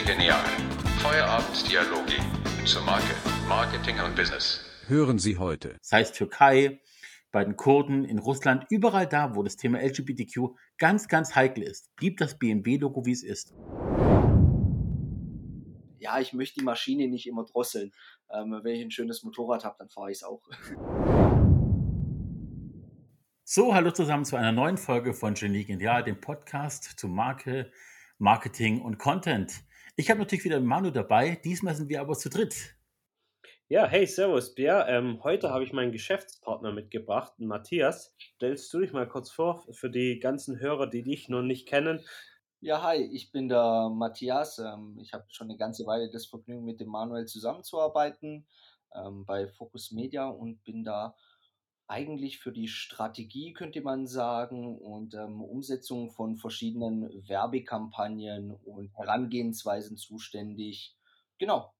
Genial. Feierabenddialoge zur Marke, Marketing und Business. Hören Sie heute. Das heißt Türkei, bei den Kurden, in Russland, überall da, wo das Thema LGBTQ ganz, ganz heikel ist, blieb das BMW-Logo, wie es ist. Ja, ich möchte die Maschine nicht immer drosseln. Ähm, wenn ich ein schönes Motorrad habe, dann fahre ich es auch. So, hallo zusammen zu einer neuen Folge von Genie Genial, dem Podcast zu Marke, Marketing und Content. Ich habe natürlich wieder Manu dabei, diesmal sind wir aber zu dritt. Ja, hey, servus, Bär. Ähm, heute habe ich meinen Geschäftspartner mitgebracht, Matthias. Stellst du dich mal kurz vor für die ganzen Hörer, die dich noch nicht kennen? Ja, hi, ich bin der Matthias. Ähm, ich habe schon eine ganze Weile das Vergnügen, mit dem Manuel zusammenzuarbeiten ähm, bei Focus Media und bin da eigentlich für die Strategie, könnte man sagen, und ähm, Umsetzung von verschiedenen Werbekampagnen und Herangehensweisen zuständig. Genau.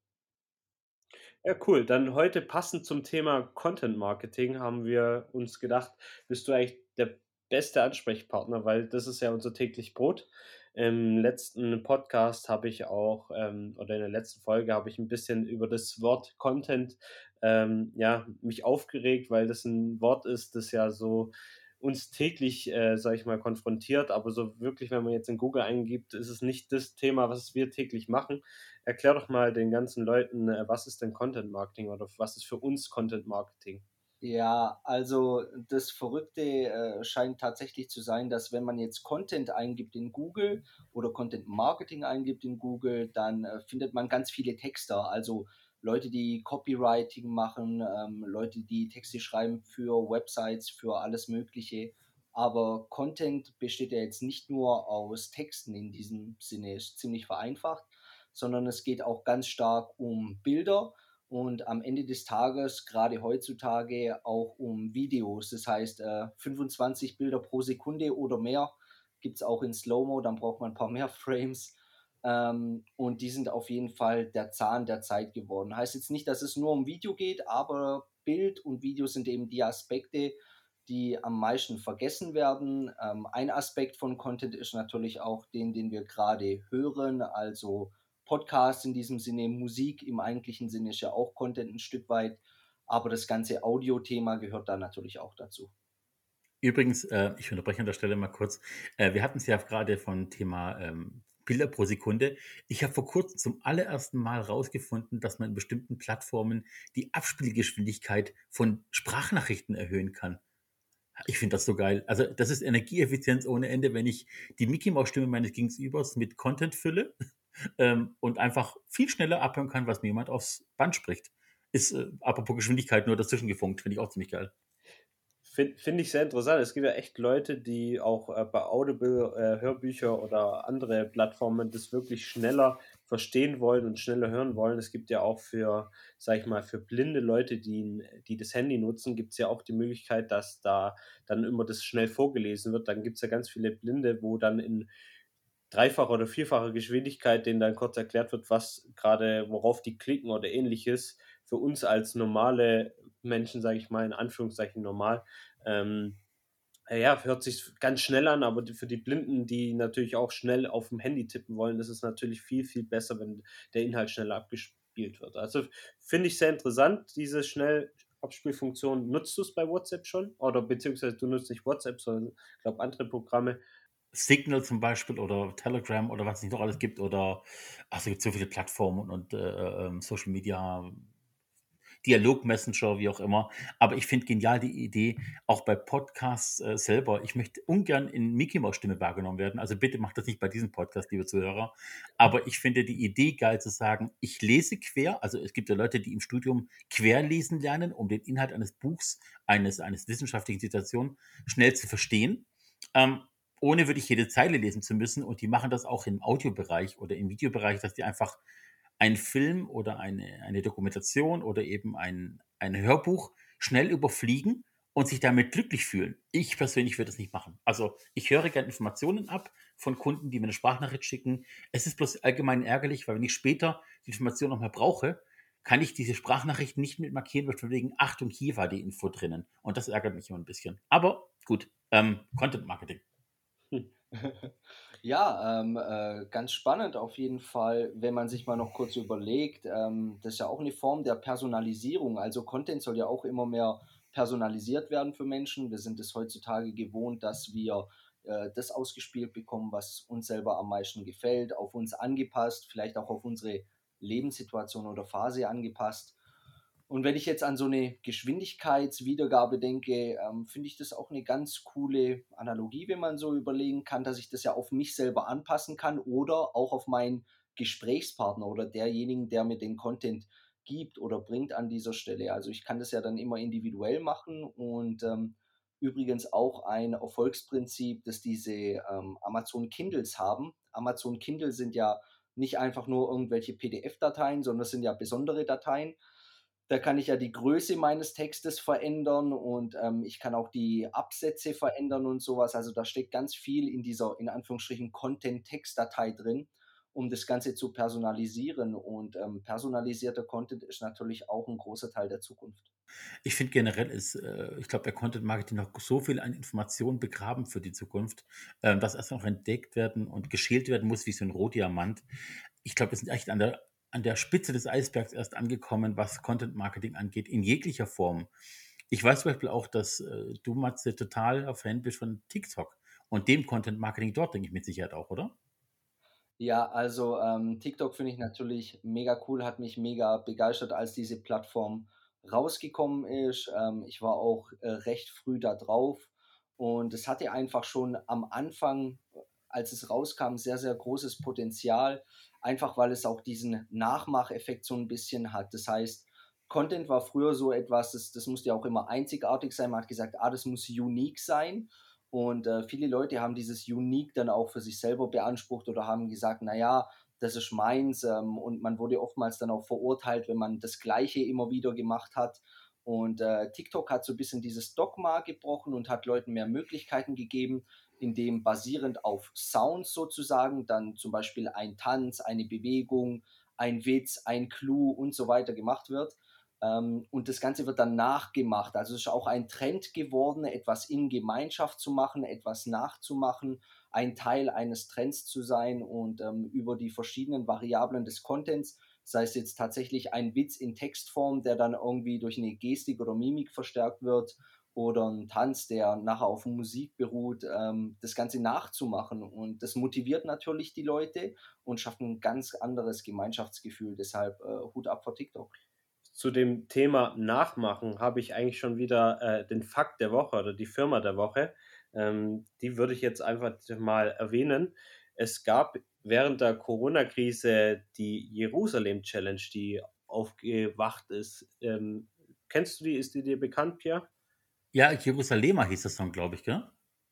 Ja, cool. Dann heute passend zum Thema Content Marketing haben wir uns gedacht, bist du eigentlich der beste Ansprechpartner, weil das ist ja unser täglich Brot. Im letzten Podcast habe ich auch, ähm, oder in der letzten Folge habe ich ein bisschen über das Wort Content ähm, ja, mich aufgeregt, weil das ein Wort ist, das ja so uns täglich, äh, sag ich mal, konfrontiert, aber so wirklich, wenn man jetzt in Google eingibt, ist es nicht das Thema, was wir täglich machen. Erklär doch mal den ganzen Leuten, äh, was ist denn Content Marketing oder was ist für uns Content Marketing? Ja, also das Verrückte äh, scheint tatsächlich zu sein, dass wenn man jetzt Content eingibt in Google oder Content Marketing eingibt in Google, dann äh, findet man ganz viele Texter, also Leute, die Copywriting machen, ähm, Leute, die Texte schreiben für Websites, für alles Mögliche. Aber Content besteht ja jetzt nicht nur aus Texten in diesem Sinne, ist ziemlich vereinfacht, sondern es geht auch ganz stark um Bilder und am Ende des Tages, gerade heutzutage, auch um Videos. Das heißt, äh, 25 Bilder pro Sekunde oder mehr gibt es auch in Slow-Mo, dann braucht man ein paar mehr Frames. Ähm, und die sind auf jeden Fall der Zahn der Zeit geworden. Heißt jetzt nicht, dass es nur um Video geht, aber Bild und Video sind eben die Aspekte, die am meisten vergessen werden. Ähm, ein Aspekt von Content ist natürlich auch den, den wir gerade hören, also Podcast in diesem Sinne, Musik im eigentlichen Sinne ist ja auch Content ein Stück weit, aber das ganze Audio-Thema gehört da natürlich auch dazu. Übrigens, äh, ich unterbreche an der Stelle mal kurz. Äh, wir hatten es ja gerade von Thema ähm, Bilder pro Sekunde. Ich habe vor kurzem zum allerersten Mal herausgefunden, dass man in bestimmten Plattformen die Abspielgeschwindigkeit von Sprachnachrichten erhöhen kann. Ich finde das so geil. Also, das ist Energieeffizienz ohne Ende, wenn ich die Mickey Maus Stimme meines Gegenübers mit Content fülle ähm, und einfach viel schneller abhören kann, was mir jemand aufs Band spricht. Ist äh, apropos Geschwindigkeit nur dazwischen gefunkt, finde ich auch ziemlich geil. Finde find ich sehr interessant. Es gibt ja echt Leute, die auch äh, bei Audible, äh, Hörbücher oder andere Plattformen das wirklich schneller verstehen wollen und schneller hören wollen. Es gibt ja auch für, sag ich mal, für blinde Leute, die, die das Handy nutzen, gibt es ja auch die Möglichkeit, dass da dann immer das schnell vorgelesen wird. Dann gibt es ja ganz viele Blinde, wo dann in dreifacher oder vierfacher Geschwindigkeit denen dann kurz erklärt wird, was gerade, worauf die klicken oder ähnliches. Für uns als normale Menschen, sage ich mal, in Anführungszeichen normal, ähm, ja, hört sich ganz schnell an, aber für die Blinden, die natürlich auch schnell auf dem Handy tippen wollen, ist es natürlich viel, viel besser, wenn der Inhalt schneller abgespielt wird. Also finde ich sehr interessant, diese Schnellabspielfunktion. Nutzt du es bei WhatsApp schon? Oder beziehungsweise du nutzt nicht WhatsApp, sondern ich glaube andere Programme. Signal zum Beispiel oder Telegram oder was es nicht noch alles gibt oder ach, es gibt so viele Plattformen und, und äh, ähm, Social Media Dialog-Messenger, wie auch immer. Aber ich finde genial die Idee, auch bei Podcasts äh, selber. Ich möchte ungern in Mickey Mouse Stimme wahrgenommen werden. Also bitte macht das nicht bei diesem Podcast, liebe Zuhörer. Aber ich finde die Idee geil zu sagen, ich lese quer. Also es gibt ja Leute, die im Studium quer lesen lernen, um den Inhalt eines Buchs, eines, eines wissenschaftlichen Situationen schnell zu verstehen. Ähm, ohne wirklich jede Zeile lesen zu müssen. Und die machen das auch im Audiobereich oder im Videobereich, dass die einfach einen Film oder eine, eine Dokumentation oder eben ein, ein Hörbuch schnell überfliegen und sich damit glücklich fühlen. Ich persönlich würde das nicht machen. Also ich höre gerne Informationen ab von Kunden, die mir eine Sprachnachricht schicken. Es ist bloß allgemein ärgerlich, weil wenn ich später die Information nochmal brauche, kann ich diese Sprachnachricht nicht mit markieren, von wegen, Achtung, hier war die Info drinnen. Und das ärgert mich immer ein bisschen. Aber gut, ähm, Content Marketing. Ja, ähm, äh, ganz spannend auf jeden Fall, wenn man sich mal noch kurz überlegt, ähm, das ist ja auch eine Form der Personalisierung. Also Content soll ja auch immer mehr personalisiert werden für Menschen. Wir sind es heutzutage gewohnt, dass wir äh, das ausgespielt bekommen, was uns selber am meisten gefällt, auf uns angepasst, vielleicht auch auf unsere Lebenssituation oder Phase angepasst. Und wenn ich jetzt an so eine Geschwindigkeitswiedergabe denke, ähm, finde ich das auch eine ganz coole Analogie, wenn man so überlegen kann, dass ich das ja auf mich selber anpassen kann oder auch auf meinen Gesprächspartner oder derjenigen, der mir den Content gibt oder bringt an dieser Stelle. Also ich kann das ja dann immer individuell machen und ähm, übrigens auch ein Erfolgsprinzip, dass diese ähm, Amazon Kindles haben. Amazon Kindle sind ja nicht einfach nur irgendwelche PDF-Dateien, sondern es sind ja besondere Dateien. Da kann ich ja die Größe meines Textes verändern und ähm, ich kann auch die Absätze verändern und sowas. Also da steckt ganz viel in dieser, in Anführungsstrichen, Content-Text-Datei drin, um das Ganze zu personalisieren. Und ähm, personalisierter Content ist natürlich auch ein großer Teil der Zukunft. Ich finde generell ist, äh, ich glaube, bei Content Marketing noch so viel an Informationen begraben für die Zukunft, äh, dass erst noch entdeckt werden und geschält werden muss wie so ein Rohdiamant. Ich glaube, wir sind echt an der an der Spitze des Eisbergs erst angekommen, was Content Marketing angeht, in jeglicher Form. Ich weiß zum Beispiel auch, dass äh, du, Matze, total Fan bist von TikTok und dem Content Marketing dort, denke ich mit Sicherheit auch, oder? Ja, also ähm, TikTok finde ich natürlich mega cool, hat mich mega begeistert, als diese Plattform rausgekommen ist. Ähm, ich war auch äh, recht früh da drauf und es hatte einfach schon am Anfang, als es rauskam, sehr, sehr großes Potenzial einfach weil es auch diesen Nachmacheffekt so ein bisschen hat. Das heißt, Content war früher so etwas, das, das musste ja auch immer einzigartig sein. Man hat gesagt, ah, das muss unique sein. Und äh, viele Leute haben dieses Unique dann auch für sich selber beansprucht oder haben gesagt, naja, das ist meins. Ähm, und man wurde oftmals dann auch verurteilt, wenn man das Gleiche immer wieder gemacht hat. Und äh, TikTok hat so ein bisschen dieses Dogma gebrochen und hat Leuten mehr Möglichkeiten gegeben, in dem basierend auf Sounds sozusagen dann zum Beispiel ein Tanz, eine Bewegung, ein Witz, ein Clou und so weiter gemacht wird. Ähm, und das Ganze wird dann nachgemacht. Also es ist auch ein Trend geworden, etwas in Gemeinschaft zu machen, etwas nachzumachen, ein Teil eines Trends zu sein und ähm, über die verschiedenen Variablen des Contents, sei es jetzt tatsächlich ein Witz in Textform, der dann irgendwie durch eine Gestik oder Mimik verstärkt wird oder ein Tanz, der nachher auf Musik beruht, ähm, das Ganze nachzumachen. Und das motiviert natürlich die Leute und schafft ein ganz anderes Gemeinschaftsgefühl. Deshalb äh, Hut ab vor TikTok. Zu dem Thema Nachmachen habe ich eigentlich schon wieder äh, den Fakt der Woche oder die Firma der Woche. Ähm, die würde ich jetzt einfach mal erwähnen. Es gab während der Corona-Krise die Jerusalem-Challenge, die aufgewacht ist. Ähm, kennst du die? Ist die dir bekannt, Pierre? Ja, Jerusalemer hieß das Song, glaube ich, gell?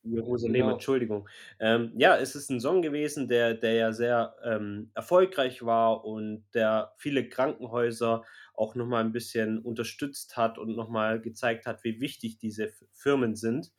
Jerusalem, genau. Entschuldigung. Ähm, ja, es ist ein Song gewesen, der, der ja sehr ähm, erfolgreich war und der viele Krankenhäuser auch nochmal ein bisschen unterstützt hat und nochmal gezeigt hat, wie wichtig diese Firmen sind.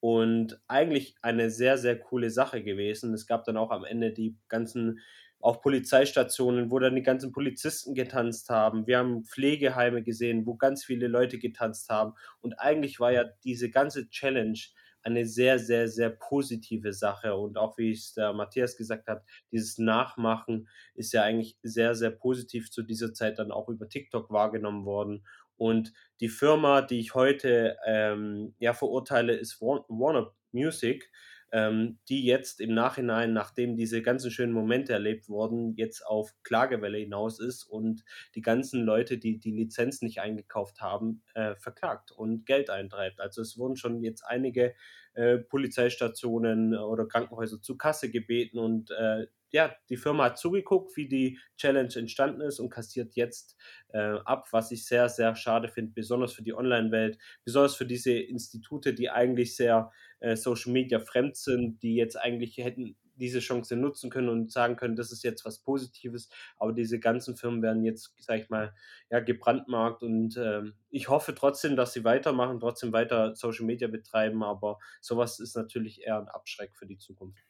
Und eigentlich eine sehr, sehr coole Sache gewesen. Es gab dann auch am Ende die ganzen auch Polizeistationen, wo dann die ganzen Polizisten getanzt haben. Wir haben Pflegeheime gesehen, wo ganz viele Leute getanzt haben. Und eigentlich war ja diese ganze Challenge eine sehr, sehr, sehr positive Sache. Und auch wie es der Matthias gesagt hat, dieses Nachmachen ist ja eigentlich sehr, sehr positiv zu dieser Zeit dann auch über TikTok wahrgenommen worden. Und die Firma, die ich heute ähm, ja verurteile, ist Warner Music ähm, die jetzt im Nachhinein, nachdem diese ganzen schönen Momente erlebt wurden, jetzt auf Klagewelle hinaus ist und die ganzen Leute, die die Lizenz nicht eingekauft haben, äh, verklagt und Geld eintreibt. Also es wurden schon jetzt einige äh, Polizeistationen oder Krankenhäuser zu Kasse gebeten und äh, ja, die Firma hat zugeguckt, wie die Challenge entstanden ist und kassiert jetzt äh, ab, was ich sehr, sehr schade finde, besonders für die Online-Welt, besonders für diese Institute, die eigentlich sehr äh, Social Media fremd sind, die jetzt eigentlich hätten diese Chance nutzen können und sagen können, das ist jetzt was Positives, aber diese ganzen Firmen werden jetzt, sag ich mal, ja, gebrandmarkt und ähm, ich hoffe trotzdem, dass sie weitermachen, trotzdem weiter Social Media betreiben, aber sowas ist natürlich eher ein Abschreck für die Zukunft.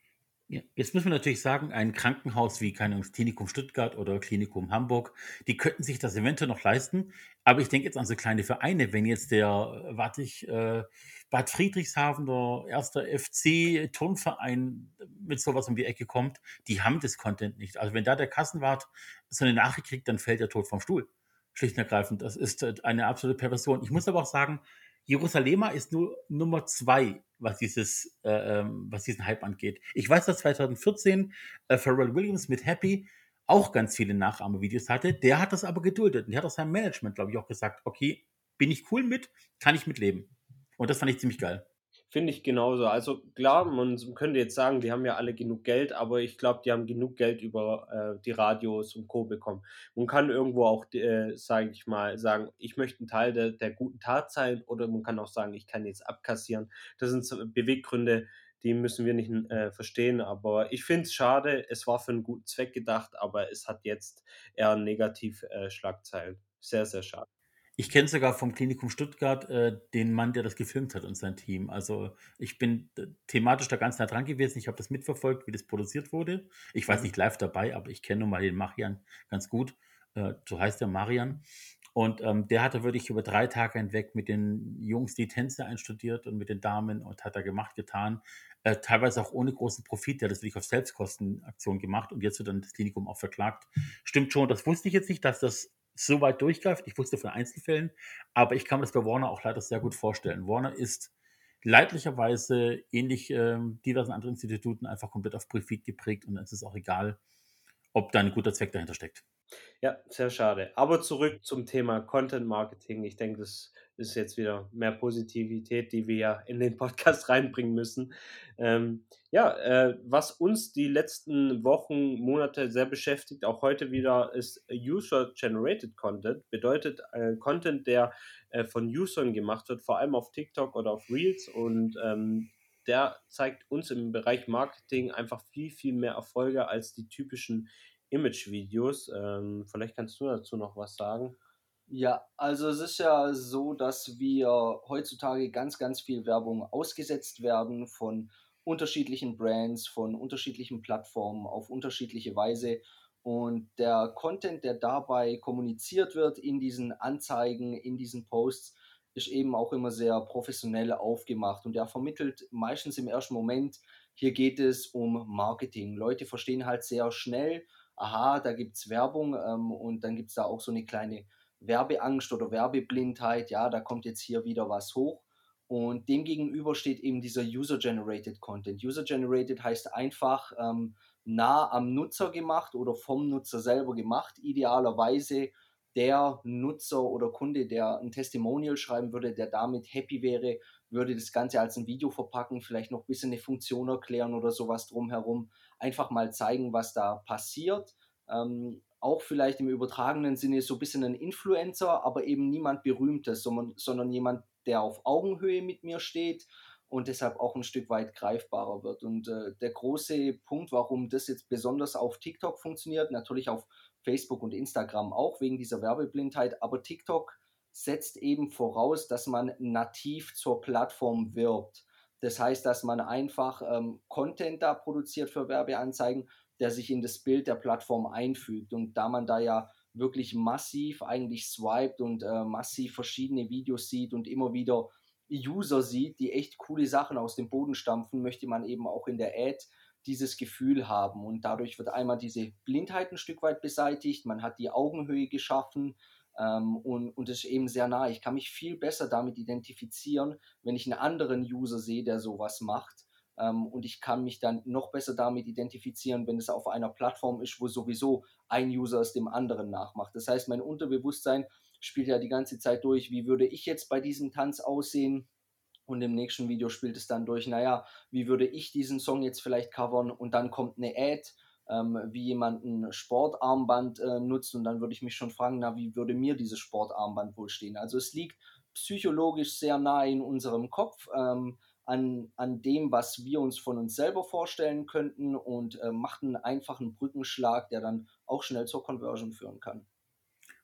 Ja, jetzt müssen wir natürlich sagen, ein Krankenhaus wie keine Klinikum Stuttgart oder Klinikum Hamburg, die könnten sich das eventuell noch leisten. Aber ich denke jetzt an so kleine Vereine, wenn jetzt der, warte ich, äh, Bad Friedrichshafen, der erste FC Turnverein mit sowas um die Ecke kommt, die haben das Content nicht. Also wenn da der Kassenwart so eine Nachricht kriegt, dann fällt er tot vom Stuhl. Schlicht und ergreifend. Das ist eine absolute Perversion. Ich muss aber auch sagen, Jerusalema ist nur Nummer zwei, was, dieses, äh, ähm, was diesen Hype angeht. Ich weiß, dass 2014 äh, Pharrell Williams mit Happy auch ganz viele Nachahmevideos hatte. Der hat das aber geduldet. Und der hat aus seinem Management, glaube ich, auch gesagt, okay, bin ich cool mit, kann ich mitleben. Und das fand ich ziemlich geil. Finde ich genauso. Also klar, man könnte jetzt sagen, die haben ja alle genug Geld, aber ich glaube, die haben genug Geld über äh, die Radios und Co. bekommen. Man kann irgendwo auch, äh, sage ich mal, sagen, ich möchte ein Teil der, der guten Tat sein oder man kann auch sagen, ich kann jetzt abkassieren. Das sind Beweggründe, die müssen wir nicht äh, verstehen. Aber ich finde es schade, es war für einen guten Zweck gedacht, aber es hat jetzt eher negativ äh, Schlagzeilen. Sehr, sehr schade. Ich kenne sogar vom Klinikum Stuttgart äh, den Mann, der das gefilmt hat und sein Team. Also ich bin äh, thematisch da ganz nah dran gewesen. Ich habe das mitverfolgt, wie das produziert wurde. Ich weiß nicht live dabei, aber ich kenne nun mal den Marian ganz gut. Äh, so heißt der Marian. Und ähm, der hatte wirklich über drei Tage hinweg mit den Jungs die Tänze einstudiert und mit den Damen und hat da gemacht, getan. Äh, teilweise auch ohne großen Profit. Der hat das wirklich auf Selbstkostenaktion gemacht und jetzt wird dann das Klinikum auch verklagt. Stimmt schon, das wusste ich jetzt nicht, dass das so weit durchgreift. Ich wusste von Einzelfällen, aber ich kann mir das bei Warner auch leider sehr gut vorstellen. Warner ist leidlicherweise ähnlich äh, diversen anderen Instituten einfach komplett auf Profit geprägt und es ist auch egal, ob da ein guter Zweck dahinter steckt. Ja, sehr schade. Aber zurück zum Thema Content Marketing. Ich denke, das ist jetzt wieder mehr Positivität, die wir ja in den Podcast reinbringen müssen. Ähm, ja, äh, was uns die letzten Wochen, Monate sehr beschäftigt, auch heute wieder, ist User-Generated Content. Bedeutet äh, Content, der äh, von Usern gemacht wird, vor allem auf TikTok oder auf Reels. Und ähm, der zeigt uns im Bereich Marketing einfach viel, viel mehr Erfolge als die typischen Image-Videos. Ähm, vielleicht kannst du dazu noch was sagen. Ja, also es ist ja so, dass wir heutzutage ganz, ganz viel Werbung ausgesetzt werden von unterschiedlichen Brands, von unterschiedlichen Plattformen auf unterschiedliche Weise. Und der Content, der dabei kommuniziert wird in diesen Anzeigen, in diesen Posts, ist eben auch immer sehr professionell aufgemacht und der vermittelt meistens im ersten Moment, hier geht es um Marketing. Leute verstehen halt sehr schnell, aha, da gibt es Werbung ähm, und dann gibt es da auch so eine kleine Werbeangst oder Werbeblindheit, ja, da kommt jetzt hier wieder was hoch. Und demgegenüber steht eben dieser User-Generated Content. User-Generated heißt einfach ähm, nah am Nutzer gemacht oder vom Nutzer selber gemacht. Idealerweise der Nutzer oder Kunde, der ein Testimonial schreiben würde, der damit happy wäre, würde das Ganze als ein Video verpacken, vielleicht noch ein bisschen eine Funktion erklären oder sowas drumherum. Einfach mal zeigen, was da passiert. Ähm, auch vielleicht im übertragenen Sinne so ein bisschen ein Influencer, aber eben niemand Berühmtes, sondern, jemand, der auf Augenhöhe mit mir steht und deshalb auch ein Stück weit greifbarer wird. Und äh, der große Punkt, warum das jetzt besonders auf TikTok funktioniert, natürlich auf Facebook und Instagram auch wegen dieser Werbeblindheit, aber TikTok setzt eben voraus, dass man nativ zur Plattform wirbt. Das heißt, dass man einfach ähm, Content da produziert für Werbeanzeigen, der sich in das Bild der Plattform einfügt. Und da man da ja wirklich massiv eigentlich swiped und äh, massiv verschiedene Videos sieht und immer wieder User sieht, die echt coole Sachen aus dem Boden stampfen, möchte man eben auch in der Ad dieses Gefühl haben. Und dadurch wird einmal diese Blindheit ein Stück weit beseitigt, man hat die Augenhöhe geschaffen ähm, und, und ist eben sehr nah. Ich kann mich viel besser damit identifizieren, wenn ich einen anderen User sehe, der sowas macht und ich kann mich dann noch besser damit identifizieren, wenn es auf einer Plattform ist, wo sowieso ein User es dem anderen nachmacht. Das heißt, mein Unterbewusstsein spielt ja die ganze Zeit durch, wie würde ich jetzt bei diesem Tanz aussehen? Und im nächsten Video spielt es dann durch, naja, wie würde ich diesen Song jetzt vielleicht covern? Und dann kommt eine Ad, ähm, wie jemand ein Sportarmband äh, nutzt. Und dann würde ich mich schon fragen, na, wie würde mir dieses Sportarmband wohl stehen? Also es liegt psychologisch sehr nah in unserem Kopf. Ähm, an, an dem, was wir uns von uns selber vorstellen könnten und äh, macht einen einfachen Brückenschlag, der dann auch schnell zur Conversion führen kann.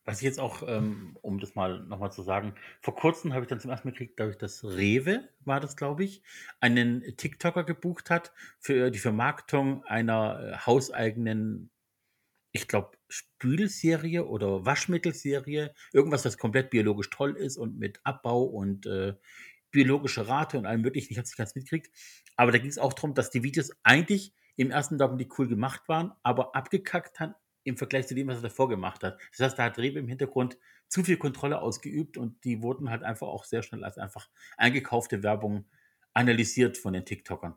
Was ich jetzt auch, ähm, um das mal nochmal zu sagen, vor kurzem habe ich dann zum ersten Mal gekriegt, dadurch, dass Rewe, war das, glaube ich, einen TikToker gebucht hat für die Vermarktung einer äh, hauseigenen, ich glaube, Spülserie oder Waschmittelserie. Irgendwas, was komplett biologisch toll ist und mit Abbau und äh, biologische Rate und allem möglichen. Ich habe es nicht ganz mitgekriegt. Aber da ging es auch darum, dass die Videos eigentlich im ersten Augenblick cool gemacht waren, aber abgekackt haben im Vergleich zu dem, was er davor gemacht hat. Das heißt, da hat Rewe im Hintergrund zu viel Kontrolle ausgeübt und die wurden halt einfach auch sehr schnell als einfach eingekaufte Werbung analysiert von den TikTokern.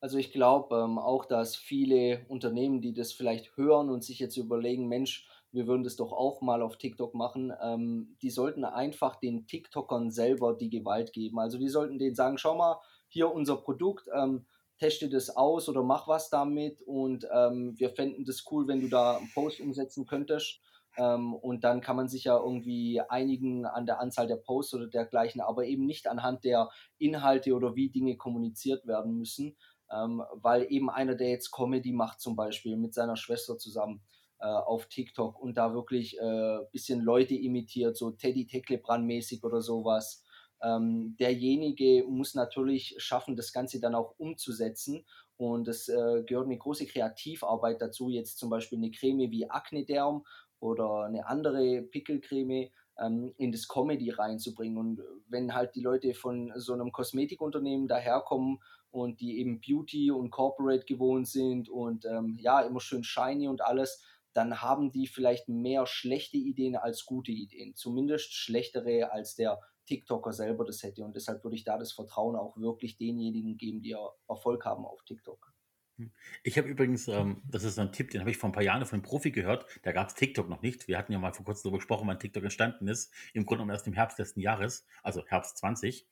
Also ich glaube ähm, auch, dass viele Unternehmen, die das vielleicht hören und sich jetzt überlegen, Mensch, wir würden das doch auch mal auf TikTok machen, ähm, die sollten einfach den TikTokern selber die Gewalt geben. Also die sollten denen sagen, schau mal, hier unser Produkt, ähm, teste das aus oder mach was damit und ähm, wir fänden das cool, wenn du da einen Post umsetzen könntest. Ähm, und dann kann man sich ja irgendwie einigen an der Anzahl der Posts oder dergleichen, aber eben nicht anhand der Inhalte oder wie Dinge kommuniziert werden müssen, ähm, weil eben einer, der jetzt Comedy macht zum Beispiel mit seiner Schwester zusammen äh, auf TikTok und da wirklich ein äh, bisschen Leute imitiert, so Teddy Tecklebrand mäßig oder sowas, ähm, derjenige muss natürlich schaffen, das Ganze dann auch umzusetzen. Und es äh, gehört eine große Kreativarbeit dazu, jetzt zum Beispiel eine Creme wie Acne-Derm oder eine andere Pickelcreme ähm, in das Comedy reinzubringen. Und wenn halt die Leute von so einem Kosmetikunternehmen daherkommen und die eben Beauty und Corporate gewohnt sind und ähm, ja, immer schön shiny und alles, dann haben die vielleicht mehr schlechte Ideen als gute Ideen. Zumindest schlechtere als der TikToker selber das hätte. Und deshalb würde ich da das Vertrauen auch wirklich denjenigen geben, die Erfolg haben auf TikTok. Hm. Ich habe übrigens, ähm, das ist ein Tipp, den habe ich vor ein paar Jahren von einem Profi gehört. Da gab es TikTok noch nicht. Wir hatten ja mal vor kurzem darüber gesprochen, wann TikTok entstanden ist. Im Grunde genommen erst im Herbst letzten Jahres, also Herbst 20.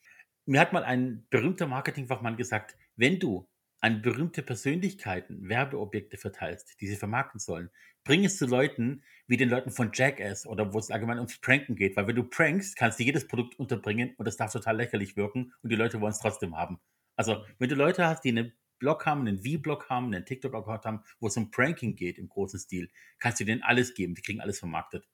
Mir hat mal ein berühmter Marketingfachmann gesagt, wenn du an berühmte Persönlichkeiten Werbeobjekte verteilst, die sie vermarkten sollen, bring es zu Leuten wie den Leuten von Jackass oder wo es allgemein ums Pranken geht, weil wenn du prankst, kannst du jedes Produkt unterbringen und das darf total lächerlich wirken und die Leute wollen es trotzdem haben. Also, wenn du Leute hast, die einen Blog haben, einen V-Blog haben, einen TikTok-Account haben, wo es um Pranking geht im großen Stil, kannst du denen alles geben, die kriegen alles vermarktet.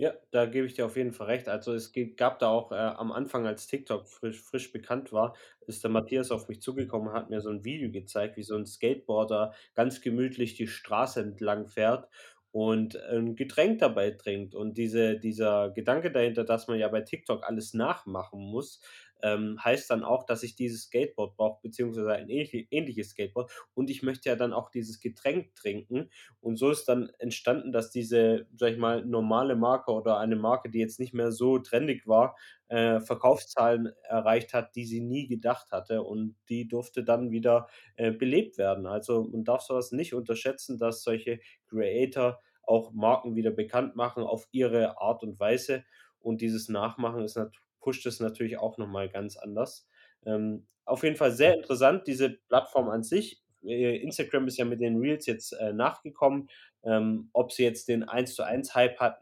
Ja, da gebe ich dir auf jeden Fall recht. Also es gab da auch äh, am Anfang, als TikTok frisch, frisch bekannt war, ist der Matthias auf mich zugekommen und hat mir so ein Video gezeigt, wie so ein Skateboarder ganz gemütlich die Straße entlang fährt und ein Getränk dabei trinkt. Und diese, dieser Gedanke dahinter, dass man ja bei TikTok alles nachmachen muss, ähm, heißt dann auch, dass ich dieses Skateboard brauche, beziehungsweise ein ähnliches Skateboard. Und ich möchte ja dann auch dieses Getränk trinken. Und so ist dann entstanden, dass diese, sag ich mal, normale Marke oder eine Marke, die jetzt nicht mehr so trendig war, äh, Verkaufszahlen erreicht hat, die sie nie gedacht hatte. Und die durfte dann wieder äh, belebt werden. Also man darf sowas nicht unterschätzen, dass solche Creator auch Marken wieder bekannt machen auf ihre Art und Weise. Und dieses Nachmachen ist natürlich pusht es natürlich auch nochmal ganz anders. Ähm, auf jeden Fall sehr interessant, diese Plattform an sich. Instagram ist ja mit den Reels jetzt äh, nachgekommen. Ähm, ob sie jetzt den 1 zu 1 Hype hat,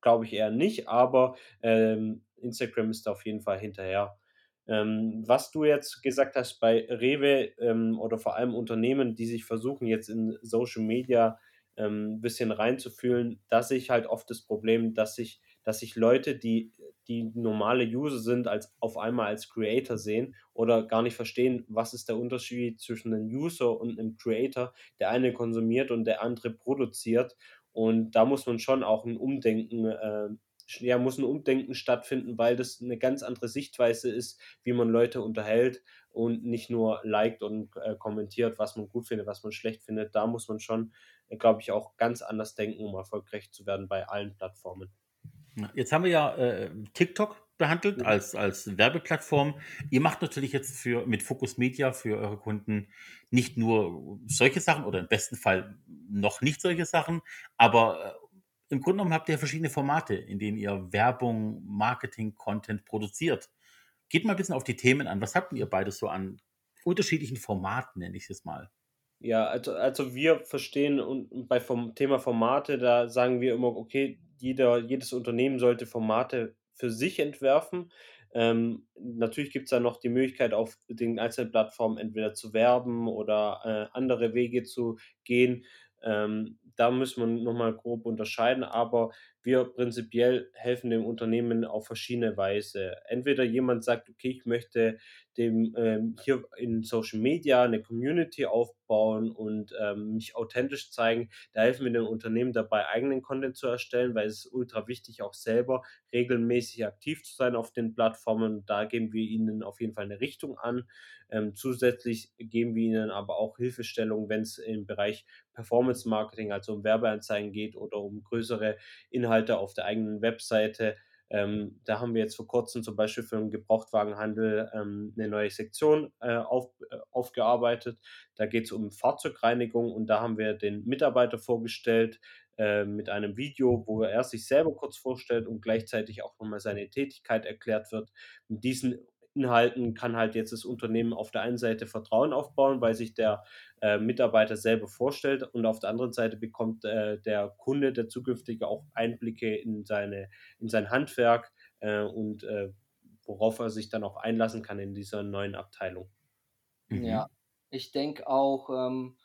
glaube ich eher nicht, aber ähm, Instagram ist da auf jeden Fall hinterher. Ähm, was du jetzt gesagt hast bei Rewe ähm, oder vor allem Unternehmen, die sich versuchen, jetzt in Social Media ein ähm, bisschen reinzufühlen, da sehe ich halt oft das Problem, dass sich, dass sich Leute, die die normale User sind, als auf einmal als Creator sehen oder gar nicht verstehen, was ist der Unterschied zwischen einem User und einem Creator. Der eine konsumiert und der andere produziert. Und da muss man schon auch ein Umdenken, äh, ja, muss ein Umdenken stattfinden, weil das eine ganz andere Sichtweise ist, wie man Leute unterhält und nicht nur liked und äh, kommentiert, was man gut findet, was man schlecht findet. Da muss man schon, äh, glaube ich, auch ganz anders denken, um erfolgreich zu werden bei allen Plattformen. Jetzt haben wir ja äh, TikTok behandelt als, als Werbeplattform. Ihr macht natürlich jetzt für, mit Focus Media für eure Kunden nicht nur solche Sachen oder im besten Fall noch nicht solche Sachen, aber äh, im Grunde genommen habt ihr verschiedene Formate, in denen ihr Werbung, Marketing, Content produziert. Geht mal ein bisschen auf die Themen an. Was habt ihr beides so an unterschiedlichen Formaten, nenne ich es mal? Ja, also, also wir verstehen und bei vom Thema Formate, da sagen wir immer, okay, jeder, jedes Unternehmen sollte Formate für sich entwerfen. Ähm, natürlich gibt es da noch die Möglichkeit, auf den einzelnen Plattformen entweder zu werben oder äh, andere Wege zu gehen. Ähm, da müssen wir nochmal grob unterscheiden, aber wir prinzipiell helfen dem Unternehmen auf verschiedene Weise. Entweder jemand sagt, okay, ich möchte dem ähm, hier in Social Media eine Community aufbauen und ähm, mich authentisch zeigen. Da helfen wir den Unternehmen dabei, eigenen Content zu erstellen, weil es ist ultra wichtig, auch selber regelmäßig aktiv zu sein auf den Plattformen. Da geben wir ihnen auf jeden Fall eine Richtung an. Ähm, zusätzlich geben wir ihnen aber auch Hilfestellung, wenn es im Bereich Performance Marketing, also um Werbeanzeigen geht oder um größere Inhalte auf der eigenen Webseite. Ähm, da haben wir jetzt vor kurzem zum Beispiel für den Gebrauchtwagenhandel ähm, eine neue Sektion äh, auf, äh, aufgearbeitet. Da geht es um Fahrzeugreinigung und da haben wir den Mitarbeiter vorgestellt äh, mit einem Video, wo er sich selber kurz vorstellt und gleichzeitig auch nochmal seine Tätigkeit erklärt wird. Mit diesen Inhalten kann halt jetzt das Unternehmen auf der einen Seite Vertrauen aufbauen, weil sich der äh, Mitarbeiter selber vorstellt und auf der anderen Seite bekommt äh, der Kunde, der zukünftige auch Einblicke in, seine, in sein Handwerk äh, und äh, worauf er sich dann auch einlassen kann in dieser neuen Abteilung. Mhm. Ja, ich denke auch, ähm,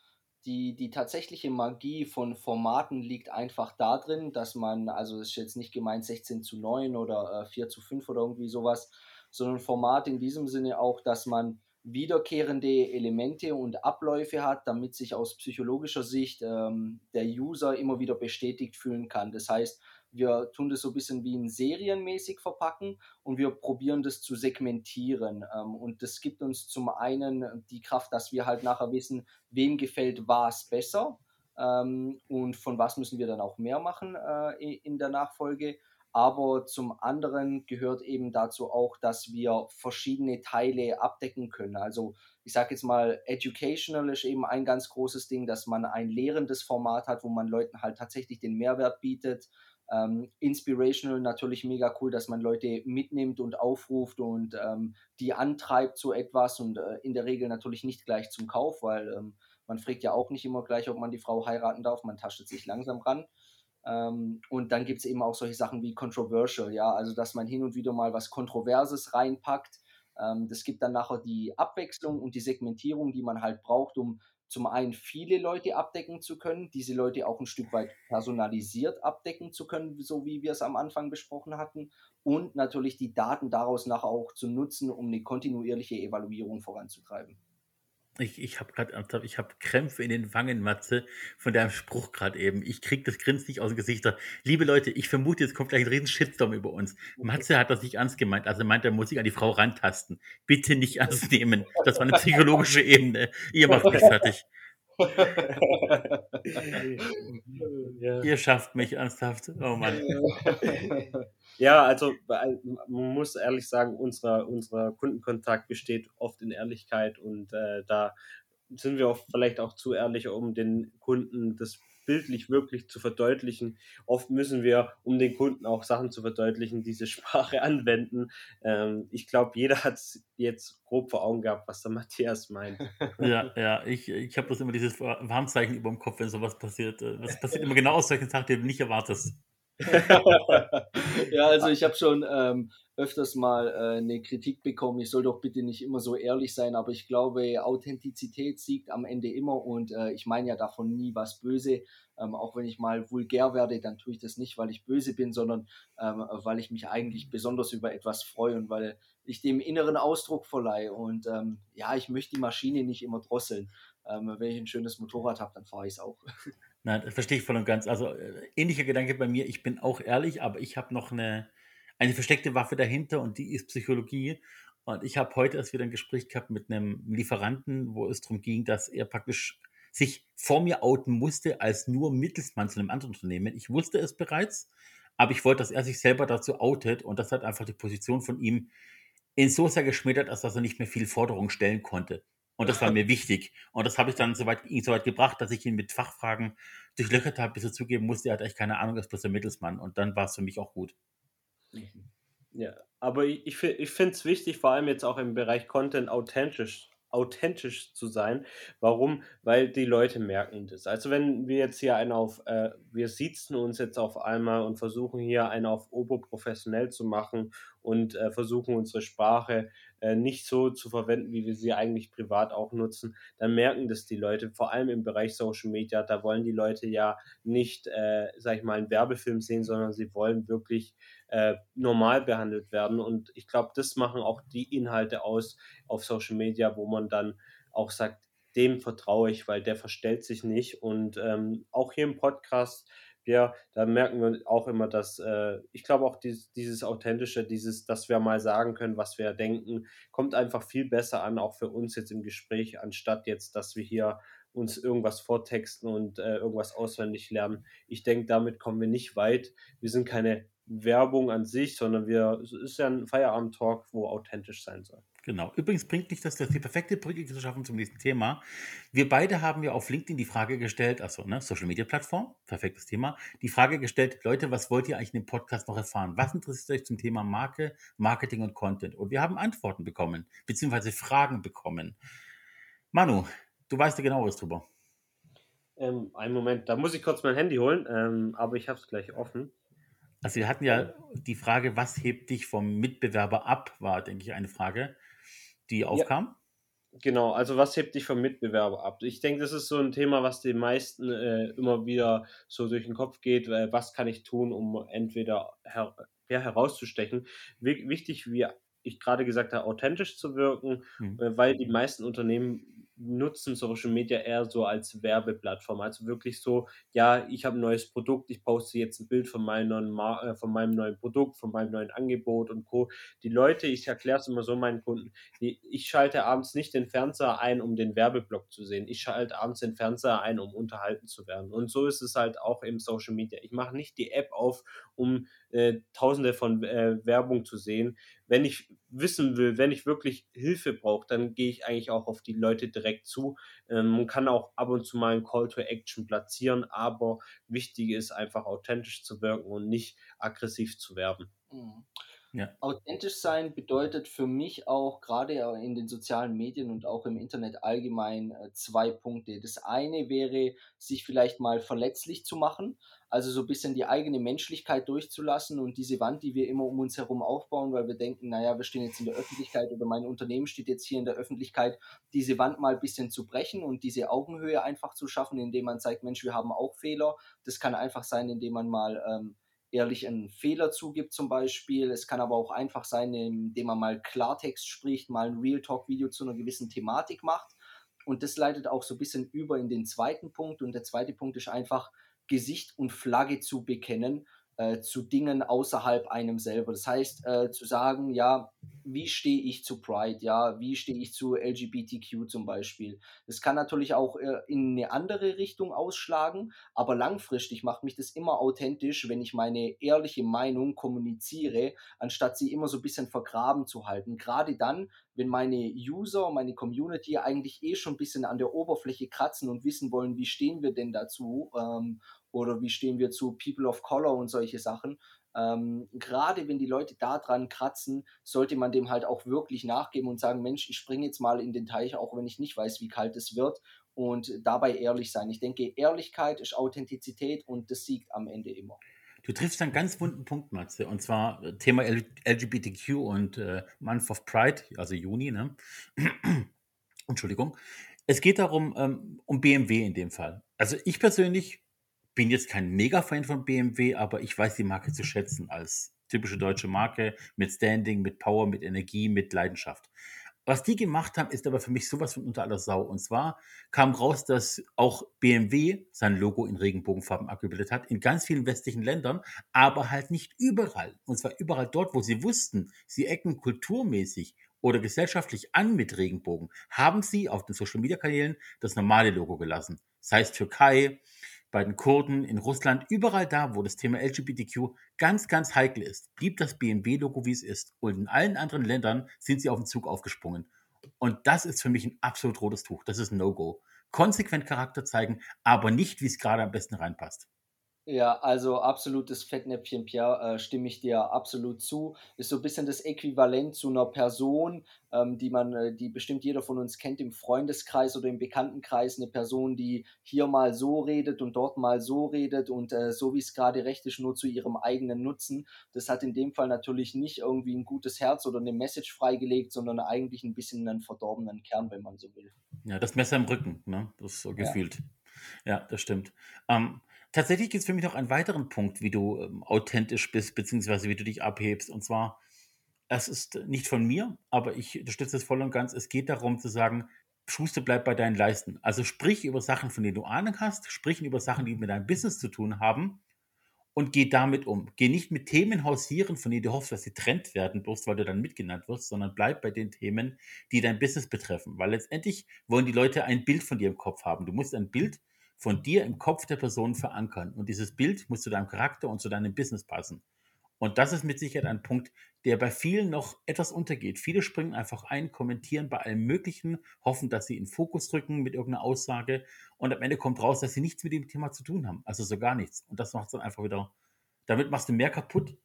die, die tatsächliche Magie von Formaten liegt einfach darin, dass man, also es ist jetzt nicht gemeint 16 zu 9 oder äh, 4 zu 5 oder irgendwie sowas, sondern Format in diesem Sinne auch, dass man wiederkehrende Elemente und Abläufe hat, damit sich aus psychologischer Sicht ähm, der User immer wieder bestätigt fühlen kann. Das heißt, wir tun das so ein bisschen wie ein serienmäßig verpacken und wir probieren das zu segmentieren. Ähm, und das gibt uns zum einen die Kraft, dass wir halt nachher wissen, wem gefällt was besser ähm, und von was müssen wir dann auch mehr machen äh, in der Nachfolge. Aber zum anderen gehört eben dazu auch, dass wir verschiedene Teile abdecken können. Also ich sage jetzt mal, educational ist eben ein ganz großes Ding, dass man ein lehrendes Format hat, wo man Leuten halt tatsächlich den Mehrwert bietet. Ähm, inspirational natürlich mega cool, dass man Leute mitnimmt und aufruft und ähm, die antreibt zu etwas und äh, in der Regel natürlich nicht gleich zum Kauf, weil ähm, man fragt ja auch nicht immer gleich, ob man die Frau heiraten darf, man tastet sich langsam ran. Ähm, und dann gibt es eben auch solche Sachen wie controversial, ja, also dass man hin und wieder mal was Kontroverses reinpackt. Ähm, das gibt dann nachher die Abwechslung und die Segmentierung, die man halt braucht, um zum einen viele Leute abdecken zu können, diese Leute auch ein Stück weit personalisiert abdecken zu können, so wie wir es am Anfang besprochen hatten, und natürlich die Daten daraus nachher auch zu nutzen, um eine kontinuierliche Evaluierung voranzutreiben. Ich, ich habe gerade ich habe Krämpfe in den Wangen, Matze, von deinem Spruch gerade eben. Ich krieg das Grinsen nicht aus dem Gesicht. Liebe Leute, ich vermute, jetzt kommt gleich ein riesen Shitstorm über uns. Matze hat das nicht ernst gemeint. Also meint, er muss sich an die Frau rantasten. Bitte nicht ernst nehmen. Das war eine psychologische Ebene. Ihr macht mich fertig. ja. Ihr schafft mich ernsthaft. Oh Mann. Ja, also man muss ehrlich sagen, unser, unser Kundenkontakt besteht oft in Ehrlichkeit und äh, da sind wir auch vielleicht auch zu ehrlich, um den Kunden das bildlich wirklich zu verdeutlichen. Oft müssen wir, um den Kunden auch Sachen zu verdeutlichen, diese Sprache anwenden. Ähm, ich glaube, jeder hat jetzt grob vor Augen gehabt, was der Matthias meint. Ja, ja, ich, ich habe das immer dieses Warnzeichen über dem Kopf, wenn sowas passiert. Was passiert immer genau aus solchen Sachen, die du nicht erwartest. ja, also ich habe schon ähm, öfters mal äh, eine Kritik bekommen, ich soll doch bitte nicht immer so ehrlich sein, aber ich glaube, Authentizität siegt am Ende immer und äh, ich meine ja davon nie was böse. Ähm, auch wenn ich mal vulgär werde, dann tue ich das nicht, weil ich böse bin, sondern ähm, weil ich mich eigentlich besonders über etwas freue und weil ich dem inneren Ausdruck verleihe. Und ähm, ja, ich möchte die Maschine nicht immer drosseln. Ähm, wenn ich ein schönes Motorrad habe, dann fahre ich es auch. Nein, das verstehe ich voll und ganz. Also äh, ähnlicher Gedanke bei mir. Ich bin auch ehrlich, aber ich habe noch eine, eine versteckte Waffe dahinter und die ist Psychologie. Und ich habe heute erst wieder ein Gespräch gehabt mit einem Lieferanten, wo es darum ging, dass er praktisch sich vor mir outen musste als nur Mittelsmann zu einem anderen Unternehmen. Ich wusste es bereits, aber ich wollte, dass er sich selber dazu outet und das hat einfach die Position von ihm in so sehr geschmettert, dass er nicht mehr viel Forderungen stellen konnte. Und das war mir wichtig. Und das habe ich dann soweit, ihn so weit gebracht, dass ich ihn mit Fachfragen durchlöchert habe, bis er zugeben musste, er hat echt keine Ahnung, er ist bloß der Mittelsmann. Und dann war es für mich auch gut. Ja, aber ich, ich, ich finde es wichtig, vor allem jetzt auch im Bereich Content authentisch authentisch zu sein. Warum? Weil die Leute merken das. Also wenn wir jetzt hier einen auf, äh, wir sitzen uns jetzt auf einmal und versuchen hier einen auf oberprofessionell zu machen und äh, versuchen unsere Sprache äh, nicht so zu verwenden, wie wir sie eigentlich privat auch nutzen, dann merken das die Leute, vor allem im Bereich Social Media. Da wollen die Leute ja nicht, äh, sag ich mal, einen Werbefilm sehen, sondern sie wollen wirklich äh, normal behandelt werden. Und ich glaube, das machen auch die Inhalte aus auf Social Media, wo man dann auch sagt, dem vertraue ich, weil der verstellt sich nicht. Und ähm, auch hier im Podcast ja, da merken wir auch immer, dass äh, ich glaube auch dieses, dieses Authentische, dieses, dass wir mal sagen können, was wir denken, kommt einfach viel besser an, auch für uns jetzt im Gespräch, anstatt jetzt, dass wir hier uns irgendwas vortexten und äh, irgendwas auswendig lernen. Ich denke, damit kommen wir nicht weit. Wir sind keine Werbung an sich, sondern wir, es ist ja ein Feierabend-Talk, wo authentisch sein soll. Genau. Übrigens bringt dich das, das die perfekte Brücke zu schaffen zum nächsten Thema. Wir beide haben ja auf LinkedIn die Frage gestellt, also ne, Social Media Plattform, perfektes Thema, die Frage gestellt, Leute, was wollt ihr eigentlich in dem Podcast noch erfahren? Was interessiert euch zum Thema Marke, Marketing und Content? Und wir haben Antworten bekommen, beziehungsweise Fragen bekommen. Manu, du weißt ja genau was drüber. Ähm, einen Moment, da muss ich kurz mein Handy holen, ähm, aber ich habe es gleich offen. Also wir hatten ja die Frage, was hebt dich vom Mitbewerber ab, war, denke ich, eine Frage die aufkam? Ja, genau, also was hebt dich vom Mitbewerber ab? Ich denke, das ist so ein Thema, was den meisten äh, immer wieder so durch den Kopf geht. Äh, was kann ich tun, um entweder her ja, herauszustechen? W wichtig, wie ich gerade gesagt habe, authentisch zu wirken, hm. äh, weil die meisten Unternehmen nutzen Social Media eher so als Werbeplattform. Also wirklich so, ja, ich habe ein neues Produkt, ich poste jetzt ein Bild von, meinem, äh, von meinem neuen Produkt, von meinem neuen Angebot und Co. Die Leute, ich erkläre es immer so meinen Kunden, die, ich schalte abends nicht den Fernseher ein, um den Werbeblock zu sehen. Ich schalte abends den Fernseher ein, um unterhalten zu werden. Und so ist es halt auch im Social Media. Ich mache nicht die App auf, um äh, tausende von äh, Werbung zu sehen. Wenn ich wissen will, wenn ich wirklich Hilfe brauche, dann gehe ich eigentlich auch auf die Leute direkt zu. Ähm, man kann auch ab und zu mal einen Call to Action platzieren, aber wichtig ist einfach authentisch zu wirken und nicht aggressiv zu werben. Mhm. Ja. Authentisch sein bedeutet für mich auch gerade in den sozialen Medien und auch im Internet allgemein äh, zwei Punkte. Das eine wäre, sich vielleicht mal verletzlich zu machen, also so ein bisschen die eigene Menschlichkeit durchzulassen und diese Wand, die wir immer um uns herum aufbauen, weil wir denken, naja, wir stehen jetzt in der Öffentlichkeit oder mein Unternehmen steht jetzt hier in der Öffentlichkeit, diese Wand mal ein bisschen zu brechen und diese Augenhöhe einfach zu schaffen, indem man zeigt, Mensch, wir haben auch Fehler. Das kann einfach sein, indem man mal ähm, ehrlich einen Fehler zugibt zum Beispiel. Es kann aber auch einfach sein, indem man mal Klartext spricht, mal ein Real Talk-Video zu einer gewissen Thematik macht. Und das leitet auch so ein bisschen über in den zweiten Punkt. Und der zweite Punkt ist einfach, Gesicht und Flagge zu bekennen äh, zu Dingen außerhalb einem selber. Das heißt, äh, zu sagen, ja, wie stehe ich zu Pride, ja, wie stehe ich zu LGBTQ zum Beispiel. Das kann natürlich auch äh, in eine andere Richtung ausschlagen, aber langfristig macht mich das immer authentisch, wenn ich meine ehrliche Meinung kommuniziere, anstatt sie immer so ein bisschen vergraben zu halten. Gerade dann, wenn meine User, meine Community eigentlich eh schon ein bisschen an der Oberfläche kratzen und wissen wollen, wie stehen wir denn dazu ähm, oder wie stehen wir zu People of Color und solche Sachen. Ähm, gerade wenn die Leute da dran kratzen, sollte man dem halt auch wirklich nachgeben und sagen, Mensch, ich springe jetzt mal in den Teich, auch wenn ich nicht weiß, wie kalt es wird und dabei ehrlich sein. Ich denke, Ehrlichkeit ist Authentizität und das siegt am Ende immer. Du triffst einen ganz wunden Punkt, Matze, und zwar äh, Thema LGBTQ und äh, Month of Pride, also Juni, ne? Entschuldigung. Es geht darum, ähm, um BMW in dem Fall. Also ich persönlich bin jetzt kein Mega-Fan von BMW, aber ich weiß die Marke zu schätzen als typische deutsche Marke mit Standing, mit Power, mit Energie, mit Leidenschaft. Was die gemacht haben, ist aber für mich sowas von unter aller Sau. Und zwar kam raus, dass auch BMW sein Logo in Regenbogenfarben abgebildet hat, in ganz vielen westlichen Ländern, aber halt nicht überall. Und zwar überall dort, wo sie wussten, sie ecken kulturmäßig oder gesellschaftlich an mit Regenbogen, haben sie auf den Social-Media-Kanälen das normale Logo gelassen. Sei es Türkei, bei den Kurden, in Russland, überall da, wo das Thema LGBTQ ganz, ganz heikel ist, blieb das BMW-Logo, wie es ist. Und in allen anderen Ländern sind sie auf den Zug aufgesprungen. Und das ist für mich ein absolut rotes Tuch. Das ist ein No-Go. Konsequent Charakter zeigen, aber nicht, wie es gerade am besten reinpasst. Ja, also absolutes Fettnäpfchen, Pierre, äh, stimme ich dir absolut zu. Ist so ein bisschen das Äquivalent zu einer Person, ähm, die man äh, die bestimmt jeder von uns kennt im Freundeskreis oder im Bekanntenkreis, eine Person, die hier mal so redet und dort mal so redet und, äh, so wie es gerade recht ist, nur zu ihrem eigenen Nutzen. Das hat in dem Fall natürlich nicht irgendwie ein gutes Herz oder eine Message freigelegt, sondern eigentlich ein bisschen einen verdorbenen Kern, wenn man so will. Ja, das Messer im Rücken, ne? Das ist so Ja. gefühlt. Ja, das stimmt. Ähm, tatsächlich gibt es für mich noch einen weiteren Punkt, wie du ähm, authentisch bist, beziehungsweise wie du dich abhebst. Und zwar, es ist nicht von mir, aber ich unterstütze es voll und ganz. Es geht darum zu sagen, Schuster bleibt bei deinen Leisten. Also sprich über Sachen, von denen du Ahnung hast, sprich über Sachen, die mit deinem Business zu tun haben und geh damit um. Geh nicht mit Themen hausieren, von denen du hoffst, dass sie Trend werden, bloß weil du dann mitgenannt wirst, sondern bleib bei den Themen, die dein Business betreffen. Weil letztendlich wollen die Leute ein Bild von dir im Kopf haben. Du musst ein Bild von dir im Kopf der Person verankern. Und dieses Bild muss zu deinem Charakter und zu deinem Business passen. Und das ist mit Sicherheit ein Punkt, der bei vielen noch etwas untergeht. Viele springen einfach ein, kommentieren bei allem Möglichen, hoffen, dass sie in Fokus rücken mit irgendeiner Aussage und am Ende kommt raus, dass sie nichts mit dem Thema zu tun haben. Also so gar nichts. Und das macht dann einfach wieder, damit machst du mehr kaputt,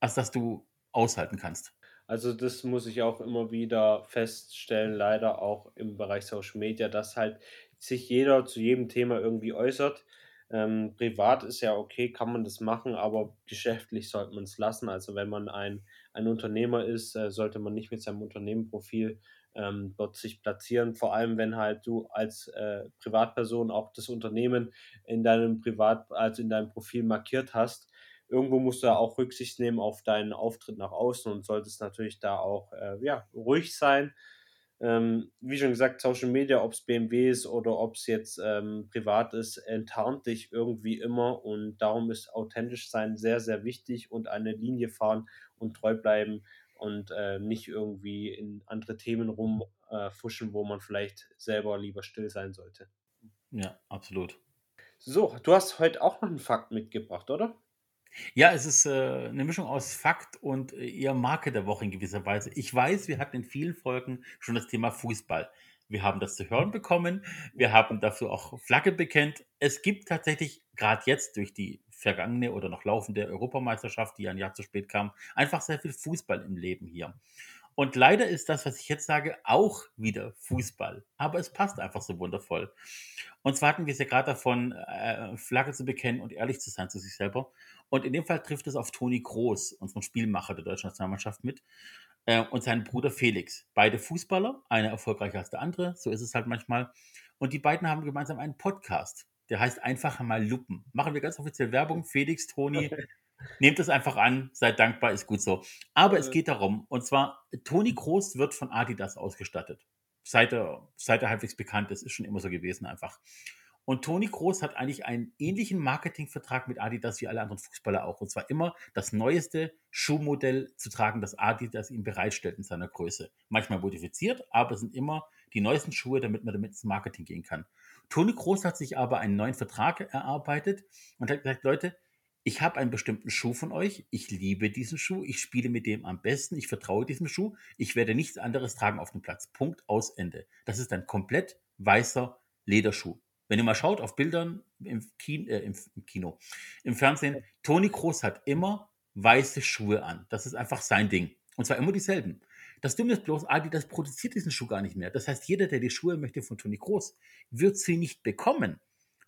als dass du aushalten kannst. Also das muss ich auch immer wieder feststellen, leider auch im Bereich Social Media, dass halt sich jeder zu jedem Thema irgendwie äußert. Ähm, privat ist ja okay, kann man das machen, aber geschäftlich sollte man es lassen. Also wenn man ein, ein Unternehmer ist, äh, sollte man nicht mit seinem Unternehmenprofil ähm, dort sich platzieren. Vor allem, wenn halt du als äh, Privatperson auch das Unternehmen in deinem Privat, also in deinem Profil markiert hast. Irgendwo musst du auch Rücksicht nehmen auf deinen Auftritt nach außen und solltest natürlich da auch äh, ja, ruhig sein. Ähm, wie schon gesagt, Social Media, ob es BMW ist oder ob es jetzt ähm, privat ist, enttarnt dich irgendwie immer und darum ist authentisch sein sehr, sehr wichtig und eine Linie fahren und treu bleiben und äh, nicht irgendwie in andere Themen rumfuschen, äh, wo man vielleicht selber lieber still sein sollte. Ja, absolut. So, du hast heute auch noch einen Fakt mitgebracht, oder? Ja, es ist äh, eine Mischung aus Fakt und äh, eher Marke der Woche in gewisser Weise. Ich weiß, wir hatten in vielen Folgen schon das Thema Fußball. Wir haben das zu hören bekommen. Wir haben dafür auch Flagge bekennt. Es gibt tatsächlich gerade jetzt durch die vergangene oder noch laufende Europameisterschaft, die ein Jahr zu spät kam, einfach sehr viel Fußball im Leben hier. Und leider ist das, was ich jetzt sage, auch wieder Fußball. Aber es passt einfach so wundervoll. Und zwar hatten wir es ja gerade davon, äh, Flagge zu bekennen und ehrlich zu sein zu sich selber. Und in dem Fall trifft es auf Toni Groß, unseren Spielmacher der deutschen Nationalmannschaft, mit. Äh, und seinen Bruder Felix. Beide Fußballer, einer erfolgreicher als der andere, so ist es halt manchmal. Und die beiden haben gemeinsam einen Podcast. Der heißt einfach mal Luppen. Machen wir ganz offiziell Werbung. Felix, Toni, Nehmt es einfach an, seid dankbar, ist gut so. Aber es geht darum, und zwar, Toni Kroos wird von Adidas ausgestattet. Seit er, seit er halbwegs bekannt ist, ist schon immer so gewesen einfach. Und Toni Kroos hat eigentlich einen ähnlichen Marketingvertrag mit Adidas wie alle anderen Fußballer auch. Und zwar immer das neueste Schuhmodell zu tragen, das Adidas ihm bereitstellt in seiner Größe. Manchmal modifiziert, aber es sind immer die neuesten Schuhe, damit man damit ins Marketing gehen kann. Toni Kroos hat sich aber einen neuen Vertrag erarbeitet und hat gesagt, Leute, ich habe einen bestimmten Schuh von euch, ich liebe diesen Schuh, ich spiele mit dem am besten, ich vertraue diesem Schuh, ich werde nichts anderes tragen auf dem Platz. Punkt aus Ende. Das ist ein komplett weißer Lederschuh. Wenn ihr mal schaut auf Bildern im, Kino, äh, im, im Kino, im Fernsehen, Toni Kroos hat immer weiße Schuhe an. Das ist einfach sein Ding. Und zwar immer dieselben. Das Dumme ist bloß, Adidas produziert diesen Schuh gar nicht mehr. Das heißt, jeder, der die Schuhe möchte von Toni Kroos, wird sie nicht bekommen.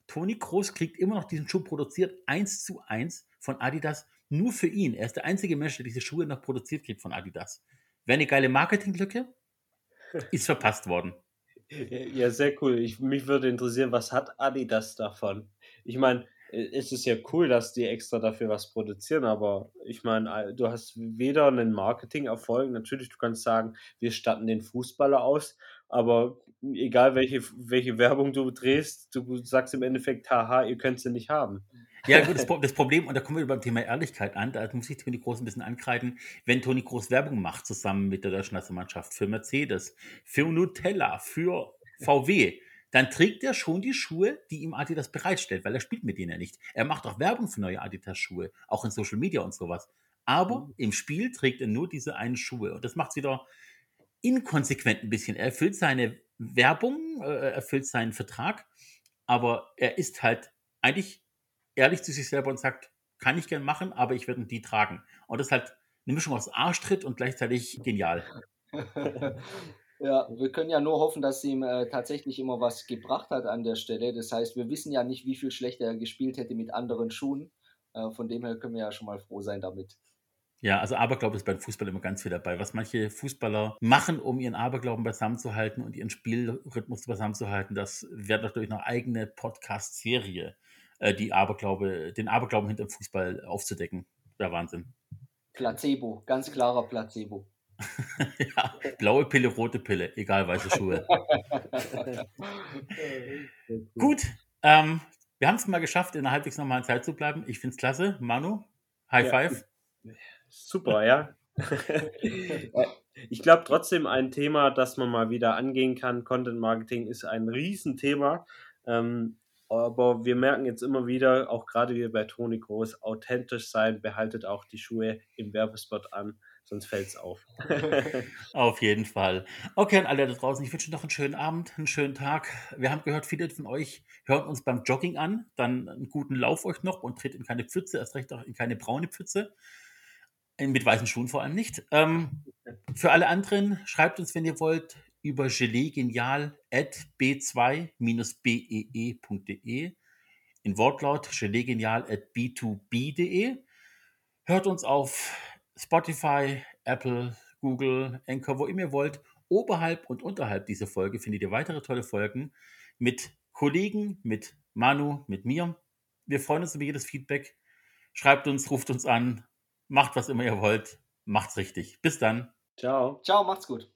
Toni Kroos kriegt immer noch diesen Schuh produziert, eins zu eins von Adidas, nur für ihn. Er ist der einzige Mensch, der diese Schuhe noch produziert kriegt von Adidas. Wäre eine geile Marketinglücke, ist verpasst worden. Ja, sehr cool. Ich, mich würde interessieren, was hat Adidas davon? Ich meine, es ist ja cool, dass die extra dafür was produzieren, aber ich meine, du hast weder einen Marketing-Erfolg, natürlich, du kannst sagen, wir statten den Fußballer aus, aber egal welche, welche Werbung du drehst, du sagst im Endeffekt, haha, ihr könnt sie nicht haben. Ja, gut, das, das, Problem, und da kommen wir beim Thema Ehrlichkeit an, da muss ich Toni Groß ein bisschen ankreiden, wenn Toni Groß Werbung macht, zusammen mit der deutschen Nationalmannschaft, für Mercedes, für Nutella, für VW, dann trägt er schon die Schuhe, die ihm Adidas bereitstellt, weil er spielt mit denen ja nicht. Er macht auch Werbung für neue Adidas-Schuhe, auch in Social Media und sowas. Aber mhm. im Spiel trägt er nur diese einen Schuhe. Und das macht es wieder inkonsequent ein bisschen. Er erfüllt seine Werbung, äh, erfüllt seinen Vertrag, aber er ist halt eigentlich ehrlich zu sich selber und sagt, kann ich gern machen, aber ich werde die tragen. Und das ist halt eine Mischung aus Arschtritt und gleichzeitig genial. Ja, wir können ja nur hoffen, dass ihm äh, tatsächlich immer was gebracht hat an der Stelle. Das heißt, wir wissen ja nicht, wie viel schlechter er gespielt hätte mit anderen Schuhen. Äh, von dem her können wir ja schon mal froh sein damit. Ja, also Aberglaube ist beim Fußball immer ganz viel dabei. Was manche Fußballer machen, um ihren Aberglauben beisammenzuhalten und ihren Spielrhythmus beisammenzuhalten, das wäre doch durch eine eigene Podcast-Serie, äh, die Aberglaube, den Aberglauben hinter dem Fußball aufzudecken. Der Wahnsinn. Placebo, ganz klarer Placebo. ja, blaue Pille, rote Pille, egal weiße Schuhe. Gut, ähm, wir haben es mal geschafft, in einer halbwegs normalen Zeit zu bleiben. Ich finde es klasse. Manu, High ja, Five. Super, ja. ich glaube trotzdem ein Thema, das man mal wieder angehen kann. Content Marketing ist ein Riesenthema. Ähm, aber wir merken jetzt immer wieder, auch gerade wie bei Toni Groß, authentisch sein, behaltet auch die Schuhe im Werbespot an sonst fällt es auf. auf jeden Fall. Okay, an alle da draußen, ich wünsche noch einen schönen Abend, einen schönen Tag. Wir haben gehört, viele von euch hören uns beim Jogging an. Dann einen guten Lauf euch noch und tritt in keine Pfütze, erst recht auch in keine braune Pfütze. Mit weißen Schuhen vor allem nicht. Ähm, für alle anderen, schreibt uns, wenn ihr wollt, über geleegenial.b2-bee.de. In Wortlaut geleegenial.b2b.de. Hört uns auf Spotify, Apple, Google, Anchor, wo immer ihr wollt. Oberhalb und unterhalb dieser Folge findet ihr weitere tolle Folgen mit Kollegen, mit Manu, mit mir. Wir freuen uns über jedes Feedback. Schreibt uns, ruft uns an, macht was immer ihr wollt, macht's richtig. Bis dann. Ciao. Ciao, macht's gut.